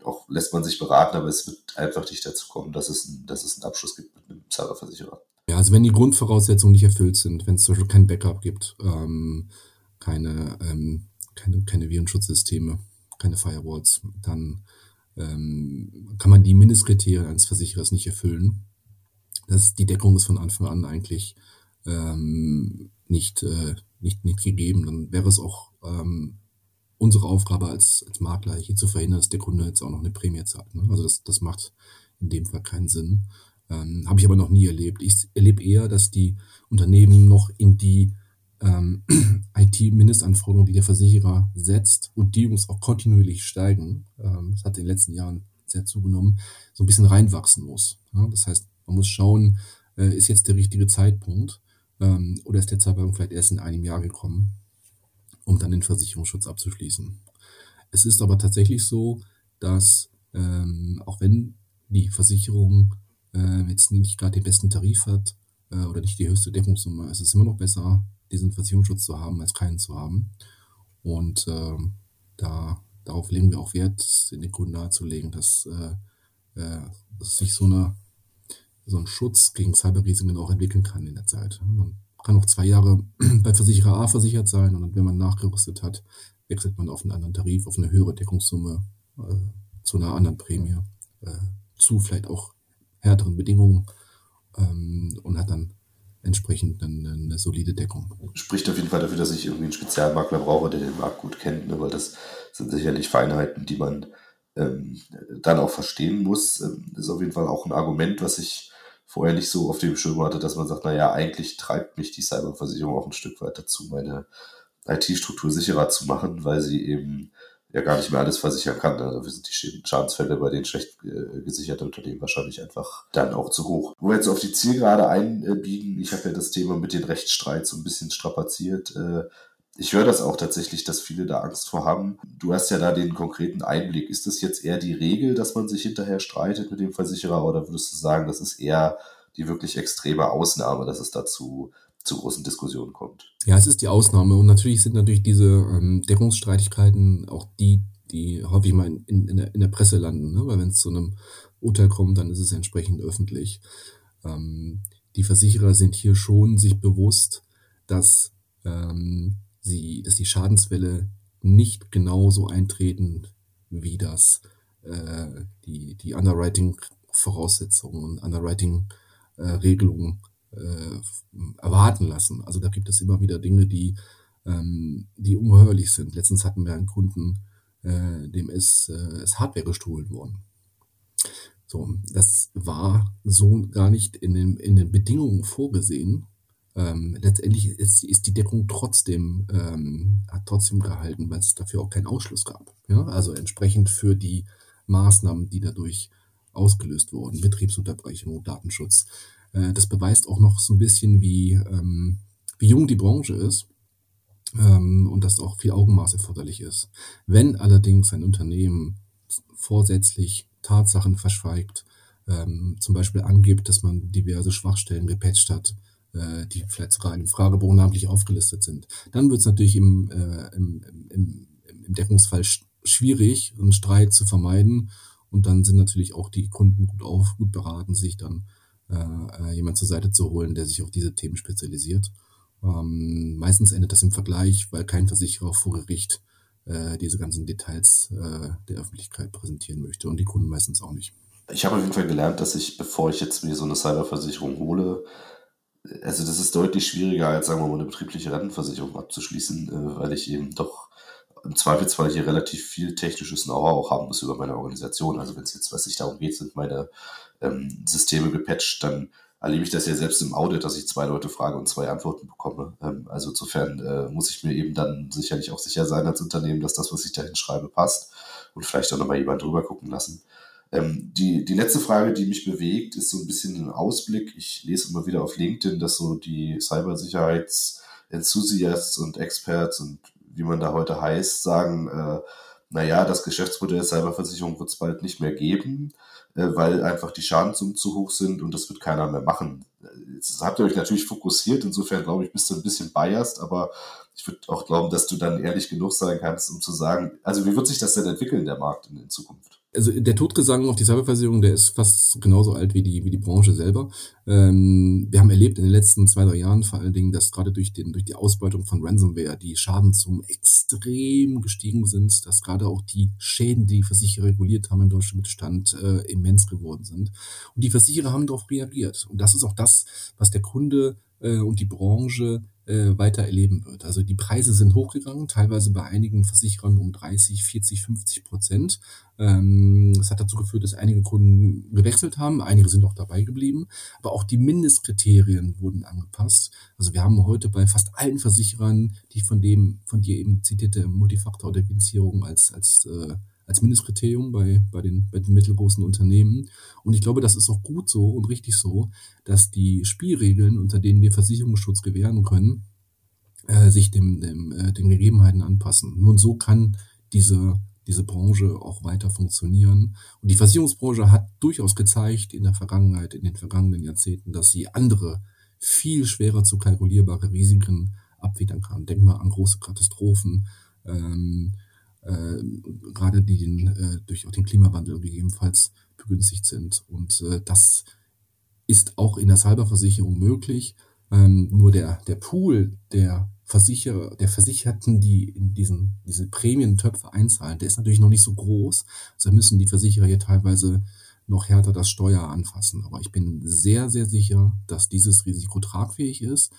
Speaker 2: auch lässt man sich beraten, aber es wird einfach nicht dazu kommen, dass es, ein, dass es einen Abschluss gibt mit einem Cyberversicherer.
Speaker 3: Ja, also wenn die Grundvoraussetzungen nicht erfüllt sind, wenn es zum Beispiel kein Backup gibt, ähm, keine, ähm, keine, keine Virenschutzsysteme, keine Firewalls, dann ähm, kann man die Mindestkriterien eines Versicherers nicht erfüllen. Das, die Deckung ist von Anfang an eigentlich ähm, nicht, äh, nicht, nicht gegeben. Dann wäre es auch ähm, unsere Aufgabe als, als Makler hier zu verhindern, dass der Kunde jetzt auch noch eine Prämie zahlt. Ne? Also das, das macht in dem Fall keinen Sinn. Ähm, Habe ich aber noch nie erlebt. Ich erlebe eher, dass die Unternehmen noch in die ähm, IT-Mindestanforderungen, die der Versicherer setzt und die uns auch kontinuierlich steigen, ähm, das hat in den letzten Jahren sehr zugenommen, so ein bisschen reinwachsen muss. Ja? Das heißt, man muss schauen, äh, ist jetzt der richtige Zeitpunkt ähm, oder ist der Zeitpunkt vielleicht erst in einem Jahr gekommen um dann den Versicherungsschutz abzuschließen. Es ist aber tatsächlich so, dass ähm, auch wenn die Versicherung äh, jetzt nicht gerade den besten Tarif hat äh, oder nicht die höchste Deckungssumme, es ist immer noch besser, diesen Versicherungsschutz zu haben, als keinen zu haben. Und äh, da, darauf legen wir auch Wert, den Kunden nahezulegen, dass, äh, äh, dass sich so, eine, so ein Schutz gegen Cyberrisiken auch entwickeln kann in der Zeit. Man kann auch zwei Jahre bei Versicherer A versichert sein und wenn man nachgerüstet hat, wechselt man auf einen anderen Tarif, auf eine höhere Deckungssumme, äh, zu einer anderen Prämie, äh, zu vielleicht auch härteren Bedingungen ähm, und hat dann entsprechend eine, eine, solide Deckung.
Speaker 2: Spricht auf jeden Fall dafür, dass ich irgendwie einen Spezialmakler brauche, der den Markt gut kennt, ne? weil das sind sicherlich Feinheiten, die man ähm, dann auch verstehen muss. Ähm, ist auf jeden Fall auch ein Argument, was ich vorher nicht so auf dem Schirm hatte, dass man sagt, naja, eigentlich treibt mich die Cyberversicherung auch ein Stück weit dazu, meine IT-Struktur sicherer zu machen, weil sie eben ja gar nicht mehr alles versichern kann. Ne? Dafür sind die Schadensfälle bei den schlecht äh, gesicherten Unternehmen wahrscheinlich einfach dann auch zu hoch. Wo wir jetzt auf die Zielgerade einbiegen, ich habe ja das Thema mit den Rechtsstreits so ein bisschen strapaziert. Äh, ich höre das auch tatsächlich, dass viele da Angst vor haben. Du hast ja da den konkreten Einblick. Ist das jetzt eher die Regel, dass man sich hinterher streitet mit dem Versicherer oder würdest du sagen, das ist eher die wirklich extreme Ausnahme, dass es dazu zu großen Diskussionen kommt?
Speaker 3: Ja, es ist die Ausnahme und natürlich sind natürlich diese ähm, Deckungsstreitigkeiten auch die, die häufig mal in, in, der, in der Presse landen, ne? weil wenn es zu einem Urteil kommt, dann ist es entsprechend öffentlich. Ähm, die Versicherer sind hier schon sich bewusst, dass ähm, sie, dass die Schadenswelle nicht genauso eintreten, wie das äh, die, die Underwriting-Voraussetzungen und Underwriting-Regelungen äh, erwarten lassen. Also da gibt es immer wieder Dinge, die, ähm, die ungeheuerlich sind. Letztens hatten wir einen Kunden, äh, dem ist, äh, ist Hardware gestohlen worden. So, das war so gar nicht in den, in den Bedingungen vorgesehen ähm, letztendlich ist, ist, die Deckung trotzdem, ähm, hat trotzdem gehalten, weil es dafür auch keinen Ausschluss gab. Ja? Also entsprechend für die Maßnahmen, die dadurch ausgelöst wurden, Betriebsunterbrechung, Datenschutz, Äh, das beweist auch noch so ein bisschen, wie, ähm, wie jung die Branche ist ähm, und dass auch viel Augenmaß erforderlich ist. Wenn allerdings ein Unternehmen vorsätzlich Tatsachen verschweigt, ähm, zum Beispiel angibt, dass man diverse Schwachstellen gepatcht hat, äh, die vielleicht sogar in Fragebogen namentlich aufgelistet sind, dann wird es natürlich im, äh, im, im, im Deckungsfall sch schwierig, einen Streit zu vermeiden. Und dann sind natürlich auch die Kunden gut auf, gut beraten, sich dann äh, äh jemand zur Seite zu holen, der sich auf diese Themen spezialisiert. Ähm, meistens endet das im Vergleich, weil kein Versicherer vor Gericht äh, diese ganzen Details äh, der Öffentlichkeit präsentieren möchte und die Kunden meistens auch nicht.
Speaker 2: Ich habe auf jeden Fall gelernt, dass ich, bevor ich jetzt mir so eine Cyberversicherung hole, also das ist deutlich schwieriger als, sagen wir mal, eine betriebliche Rentenversicherung abzuschließen, äh, weil ich eben doch im Zweifelsfall hier relativ viel technisches Know-how auch haben muss über meine Organisation. Also wenn es jetzt, was sich darum geht, sind meine ähm, Systeme gepatcht, dann erlebe ich das ja selbst im Audit, dass ich zwei Leute frage und zwei Antworten bekomme. Ähm, also insofern äh, muss ich mir eben dann sicherlich auch sicher sein als Unternehmen, dass das, was ich da hinschreibe, passt und vielleicht auch nochmal jemand drüber gucken lassen. Ähm, die, die letzte Frage, die mich bewegt, ist so ein bisschen ein Ausblick. Ich lese immer wieder auf LinkedIn, dass so die Cybersicherheits-Enthusiasts und Experts und wie man da heute heißt, sagen, äh, naja, das Geschäftsmodell Cyberversicherung wird es bald nicht mehr geben, äh, weil einfach die Schadenssummen zu hoch sind und das wird keiner mehr machen. Jetzt habt ihr euch natürlich fokussiert, insofern glaube ich, bist du ein bisschen biased, aber ich würde auch glauben, dass du dann ehrlich genug sein kannst, um zu sagen, also wie wird sich das denn entwickeln, der Markt in, in Zukunft?
Speaker 3: also der Todgesang auf die Cyberversicherung, der ist fast genauso alt wie die, wie die Branche selber. Ähm, wir haben erlebt in den letzten zwei, drei Jahren vor allen Dingen, dass gerade durch, den, durch die Ausbeutung von Ransomware die Schadenssummen extrem gestiegen sind, dass gerade auch die Schäden, die Versicherer reguliert haben im deutschen Mittelstand, äh, immens geworden sind. Und die Versicherer haben darauf reagiert. Und das ist auch das, was der Kunde äh, und die Branche äh, weiter erleben wird. Also die Preise sind hochgegangen, teilweise bei einigen Versicherern um 30, 40, 50 Prozent. Ähm, das hat dazu geführt, dass einige Kunden gewechselt haben, einige sind auch dabei geblieben, aber auch die Mindestkriterien wurden angepasst. Also wir haben heute bei fast allen Versicherern die von dem von dir eben zitierte Multifaktor-Authentifizierung als als äh, als Mindestkriterium bei, bei, den, bei den mittelgroßen Unternehmen. Und ich glaube, das ist auch gut so und richtig so, dass die Spielregeln, unter denen wir Versicherungsschutz gewähren können, äh, sich dem, dem, äh, den Gegebenheiten anpassen. Nun so kann diese, diese Branche auch weiter funktionieren. Und die Versicherungsbranche hat durchaus gezeigt in der Vergangenheit, in den vergangenen Jahrzehnten, dass sie andere, viel schwerer zu kalkulierbare Risiken abfedern kann. Denk mal an große Katastrophen, ähm, äh, gerade die äh, durch auch den Klimawandel gegebenenfalls begünstigt sind. Und äh, das ist auch in der Cyberversicherung möglich. Ähm, nur der, der Pool der Versicherer, der Versicherten, die in diesen, diese Prämientöpfe einzahlen, der ist natürlich noch nicht so groß. Also müssen die Versicherer hier teilweise noch härter das Steuer anfassen. Aber ich bin sehr, sehr sicher, dass dieses Risiko tragfähig ist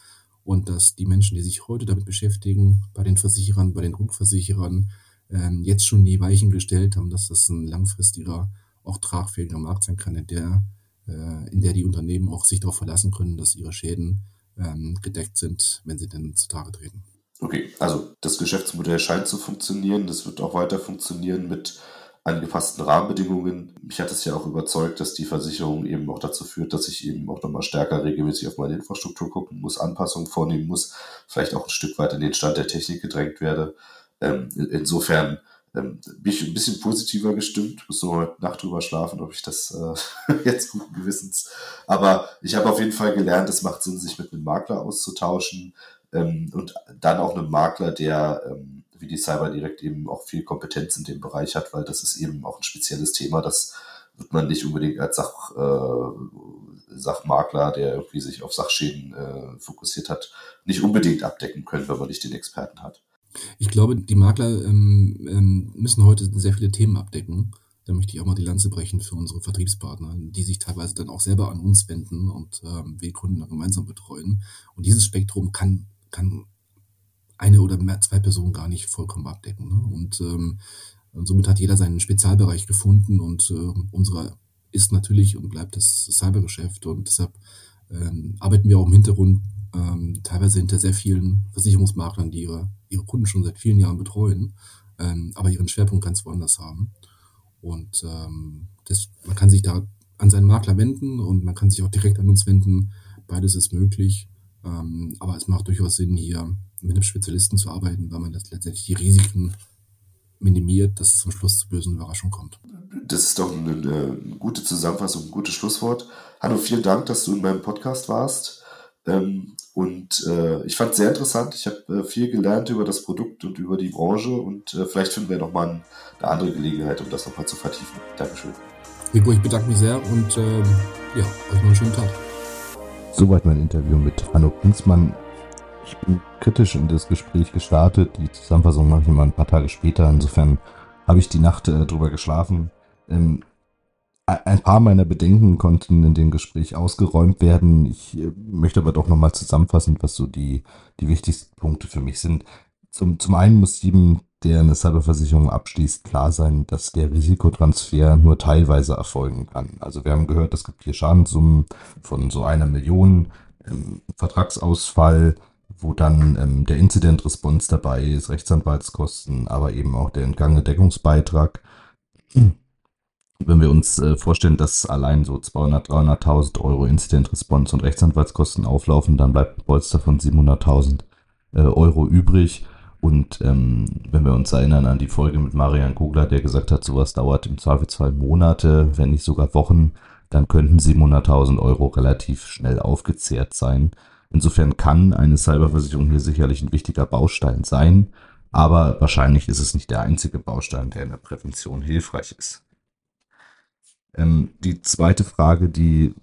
Speaker 3: und dass die Menschen, die sich heute damit beschäftigen, bei den Versicherern, bei den Rückversicherern, ähm, jetzt schon die Weichen gestellt haben, dass das ein langfristiger, auch tragfähiger Markt sein kann, in der, äh, in der die Unternehmen auch sich darauf verlassen können, dass ihre Schäden ähm, gedeckt sind, wenn sie denn zutage treten.
Speaker 2: Okay, also das Geschäftsmodell scheint zu funktionieren. Das wird auch weiter funktionieren mit angepassten Rahmenbedingungen. Mich hat es ja auch überzeugt, dass die Versicherung eben auch dazu führt, dass ich eben auch nochmal stärker regelmäßig auf meine Infrastruktur gucken muss, Anpassungen vornehmen muss, vielleicht auch ein Stück weit in den Stand der Technik gedrängt werde. Ähm, insofern ähm, bin ich ein bisschen positiver gestimmt. Muss nur heute Nacht drüber schlafen, ob ich das äh, jetzt guten Gewissens. Aber ich habe auf jeden Fall gelernt, es macht Sinn, sich mit einem Makler auszutauschen ähm, und dann auch einem Makler, der ähm, wie die Cyber Direct eben auch viel Kompetenz in dem Bereich hat, weil das ist eben auch ein spezielles Thema. Das wird man nicht unbedingt als Sach, äh, Sachmakler, der irgendwie sich auf Sachschäden äh, fokussiert hat, nicht unbedingt abdecken können, wenn man nicht den Experten hat.
Speaker 3: Ich glaube, die Makler ähm, ähm, müssen heute sehr viele Themen abdecken. Da möchte ich auch mal die Lanze brechen für unsere Vertriebspartner, die sich teilweise dann auch selber an uns wenden und ähm, wir Kunden dann gemeinsam betreuen. Und dieses Spektrum kann, kann eine oder mehr, zwei Personen gar nicht vollkommen abdecken. Ne? Und, ähm, und somit hat jeder seinen Spezialbereich gefunden und äh, unsere ist natürlich und bleibt das Cybergeschäft und deshalb ähm, arbeiten wir auch im Hintergrund ähm, teilweise hinter sehr vielen Versicherungsmaklern, die ihre, ihre Kunden schon seit vielen Jahren betreuen, ähm, aber ihren Schwerpunkt ganz woanders haben. Und ähm, das, man kann sich da an seinen Makler wenden und man kann sich auch direkt an uns wenden. Beides ist möglich. Ähm, aber es macht durchaus Sinn, hier mit einem Spezialisten zu arbeiten, weil man das letztendlich die Risiken minimiert, dass es zum Schluss zu bösen Überraschungen kommt.
Speaker 4: Das ist doch eine, eine gute Zusammenfassung, ein gutes Schlusswort. Hanno, vielen Dank, dass du in meinem Podcast warst. Ähm, und äh, ich fand es sehr interessant. Ich habe äh, viel gelernt über das Produkt und über die Branche und äh, vielleicht finden wir nochmal ein, eine andere Gelegenheit, um das nochmal zu vertiefen. Dankeschön.
Speaker 3: Rico, ich bedanke mich sehr und ähm, ja, euch noch einen schönen Tag.
Speaker 2: Soweit mein Interview mit Hanno Kunzmann. Ich bin kritisch in das Gespräch gestartet. Die Zusammenfassung mache ich immer ein paar Tage später. Insofern habe ich die Nacht äh, drüber geschlafen. Ähm, ein paar meiner Bedenken konnten in dem Gespräch ausgeräumt werden. Ich äh, möchte aber doch nochmal zusammenfassen, was so die, die wichtigsten Punkte für mich sind. Zum, zum einen muss jedem, der eine Cyberversicherung abschließt, klar sein, dass der Risikotransfer nur teilweise erfolgen kann. Also wir haben gehört, es gibt hier Schadenssummen von so einer Million, ähm, Vertragsausfall, wo dann ähm, der Incident Response dabei ist, Rechtsanwaltskosten, aber eben auch der entgangene Deckungsbeitrag. Wenn wir uns äh, vorstellen, dass allein so 200, 300.000 Euro Incident Response und Rechtsanwaltskosten auflaufen, dann bleibt ein Polster von 700.000 äh, Euro übrig. Und ähm, wenn wir uns erinnern an die Folge mit Marian Kugler, der gesagt hat, sowas dauert im Zweifelsfall Monate, wenn nicht sogar Wochen, dann könnten 700.000 Euro relativ schnell aufgezehrt sein. Insofern kann eine Cyberversicherung hier sicherlich ein wichtiger Baustein sein, aber wahrscheinlich ist es nicht der einzige Baustein, der in der Prävention hilfreich ist. Ähm, die zweite Frage, die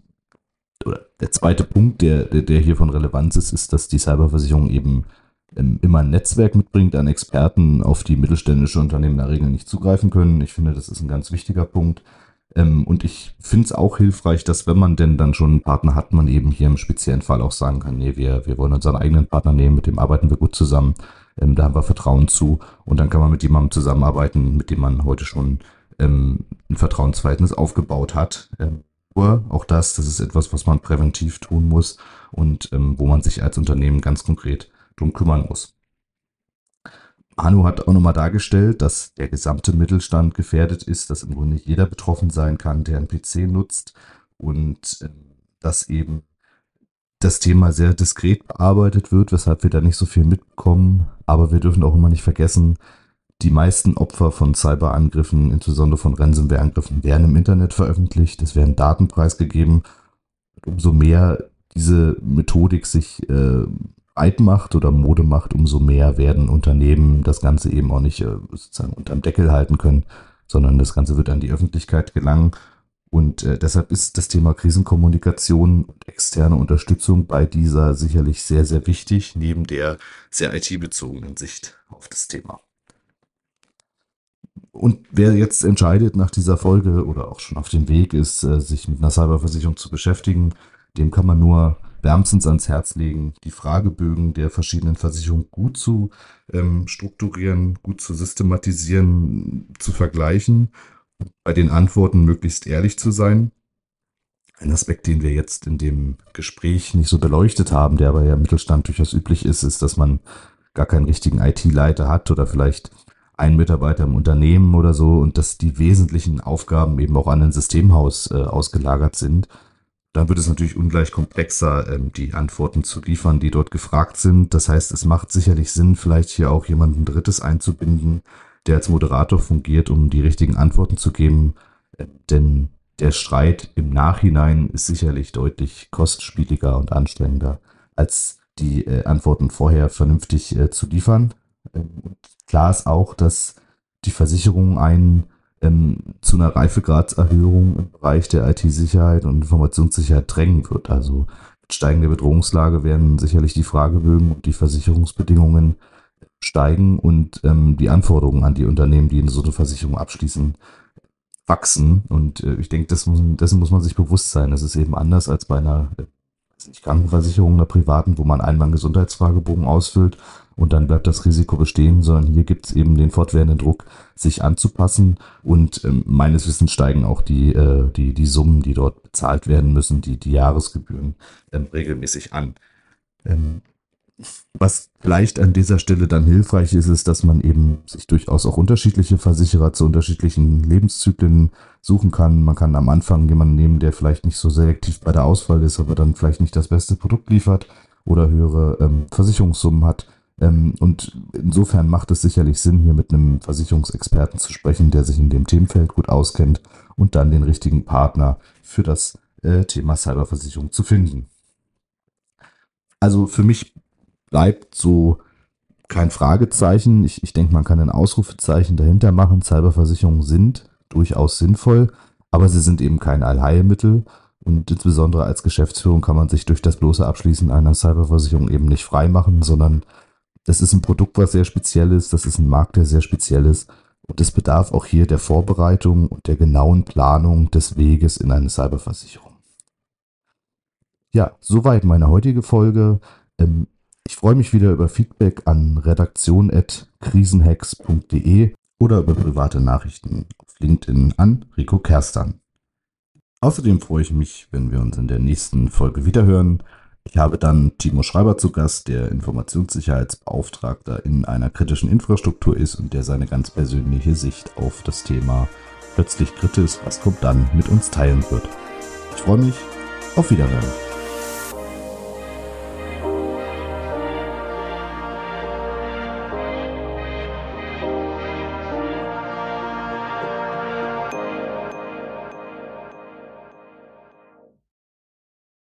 Speaker 2: oder der zweite Punkt, der, der, der hier von Relevanz ist, ist, dass die Cyberversicherung eben ähm, immer ein Netzwerk mitbringt an Experten, auf die mittelständische Unternehmen in der Regel nicht zugreifen können. Ich finde, das ist ein ganz wichtiger Punkt. Ähm, und ich finde es auch hilfreich, dass wenn man denn dann schon einen Partner hat, man eben hier im speziellen Fall auch sagen kann, nee, wir, wir wollen unseren eigenen Partner nehmen, mit dem arbeiten wir gut zusammen, ähm, da haben wir Vertrauen zu und dann kann man mit jemandem zusammenarbeiten, mit dem man heute schon ähm, ein Vertrauensverhältnis aufgebaut hat. Ähm, auch das, das ist etwas, was man präventiv tun muss und ähm, wo man sich als Unternehmen ganz konkret drum kümmern muss. Anu hat auch nochmal dargestellt, dass der gesamte Mittelstand gefährdet ist, dass im Grunde jeder betroffen sein kann, der einen PC nutzt und äh, dass eben das Thema sehr diskret bearbeitet wird, weshalb wir da nicht so viel mitbekommen. Aber wir dürfen auch immer nicht vergessen, die meisten Opfer von Cyberangriffen, insbesondere von Ransomware-Angriffen, werden im Internet veröffentlicht, es werden Daten preisgegeben. Umso mehr diese Methodik sich äh, breit macht oder Mode macht, umso mehr werden Unternehmen das Ganze eben auch nicht äh, sozusagen unterm Deckel halten können, sondern das Ganze wird an die Öffentlichkeit gelangen. Und äh, deshalb ist das Thema Krisenkommunikation und externe Unterstützung bei dieser sicherlich sehr, sehr wichtig, neben der sehr IT-bezogenen Sicht auf das Thema. Und wer jetzt entscheidet nach dieser Folge oder auch schon auf dem Weg ist, äh, sich mit einer Cyberversicherung zu beschäftigen, dem kann man nur wärmstens ans Herz legen, die Fragebögen der verschiedenen Versicherungen gut zu ähm, strukturieren, gut zu systematisieren, zu vergleichen, bei den Antworten möglichst ehrlich zu sein. Ein Aspekt, den wir jetzt in dem Gespräch nicht so beleuchtet haben, der aber ja im Mittelstand durchaus üblich ist, ist, dass man gar keinen richtigen IT-Leiter hat oder vielleicht einen Mitarbeiter im Unternehmen oder so und dass die wesentlichen Aufgaben eben auch an ein Systemhaus äh, ausgelagert sind dann wird es natürlich ungleich komplexer, ähm, die Antworten zu liefern, die dort gefragt sind. Das heißt, es macht sicherlich Sinn, vielleicht hier auch jemanden Drittes einzubinden, der als Moderator fungiert, um die richtigen Antworten zu geben. Äh, denn der Streit im Nachhinein ist sicherlich deutlich kostspieliger und anstrengender, als die äh, Antworten vorher vernünftig äh, zu liefern. Ähm, klar ist auch, dass die Versicherung einen ähm, zu einer Reifegradserhöhung im Bereich der IT-Sicherheit und Informationssicherheit drängen wird. Also mit steigender Bedrohungslage werden sicherlich die Fragebögen und die Versicherungsbedingungen steigen und ähm, die Anforderungen an die Unternehmen, die so eine Versicherung abschließen, wachsen. Und äh, ich denke, das muss, dessen muss man sich bewusst sein. Das ist eben anders als bei einer äh, Krankenversicherung, einer privaten, wo man einmal einen Gesundheitsfragebogen ausfüllt und dann bleibt das Risiko bestehen, sondern hier gibt es eben den fortwährenden Druck, sich anzupassen und ähm, meines Wissens steigen auch die, äh, die, die Summen, die dort bezahlt werden müssen, die, die Jahresgebühren ähm, regelmäßig an. Ähm, was vielleicht an dieser Stelle dann hilfreich ist, ist, dass man eben sich durchaus auch unterschiedliche Versicherer zu unterschiedlichen Lebenszyklen suchen kann. Man kann am Anfang jemanden nehmen, der vielleicht nicht so selektiv bei der Auswahl ist, aber dann vielleicht nicht das beste Produkt liefert oder höhere ähm, Versicherungssummen hat. Ähm, und insofern macht es sicherlich Sinn, hier mit einem Versicherungsexperten zu sprechen, der sich in dem Themenfeld gut auskennt und dann den richtigen Partner für das äh, Thema Cyberversicherung zu finden. Also für mich bleibt so kein Fragezeichen. Ich, ich denke, man kann ein Ausrufezeichen dahinter machen. Cyberversicherungen sind durchaus sinnvoll, aber sie sind eben kein Allheilmittel. Und insbesondere als Geschäftsführung kann man sich durch das bloße Abschließen einer Cyberversicherung eben nicht frei machen, sondern das ist ein Produkt, was sehr speziell ist, das ist ein Markt, der sehr speziell ist. Und es bedarf auch hier der Vorbereitung und der genauen Planung des Weges in eine Cyberversicherung. Ja, soweit meine heutige Folge. Ähm, ich freue mich wieder über Feedback an redaktion.krisenhacks.de oder über private Nachrichten auf LinkedIn an Rico Kerstan. Außerdem freue ich mich, wenn wir uns in der nächsten Folge wiederhören. Ich habe dann Timo Schreiber zu Gast, der Informationssicherheitsbeauftragter in einer kritischen Infrastruktur ist und der seine ganz persönliche Sicht auf das Thema plötzlich kritisch, was kommt dann, mit uns teilen wird. Ich freue mich. Auf Wiederhören.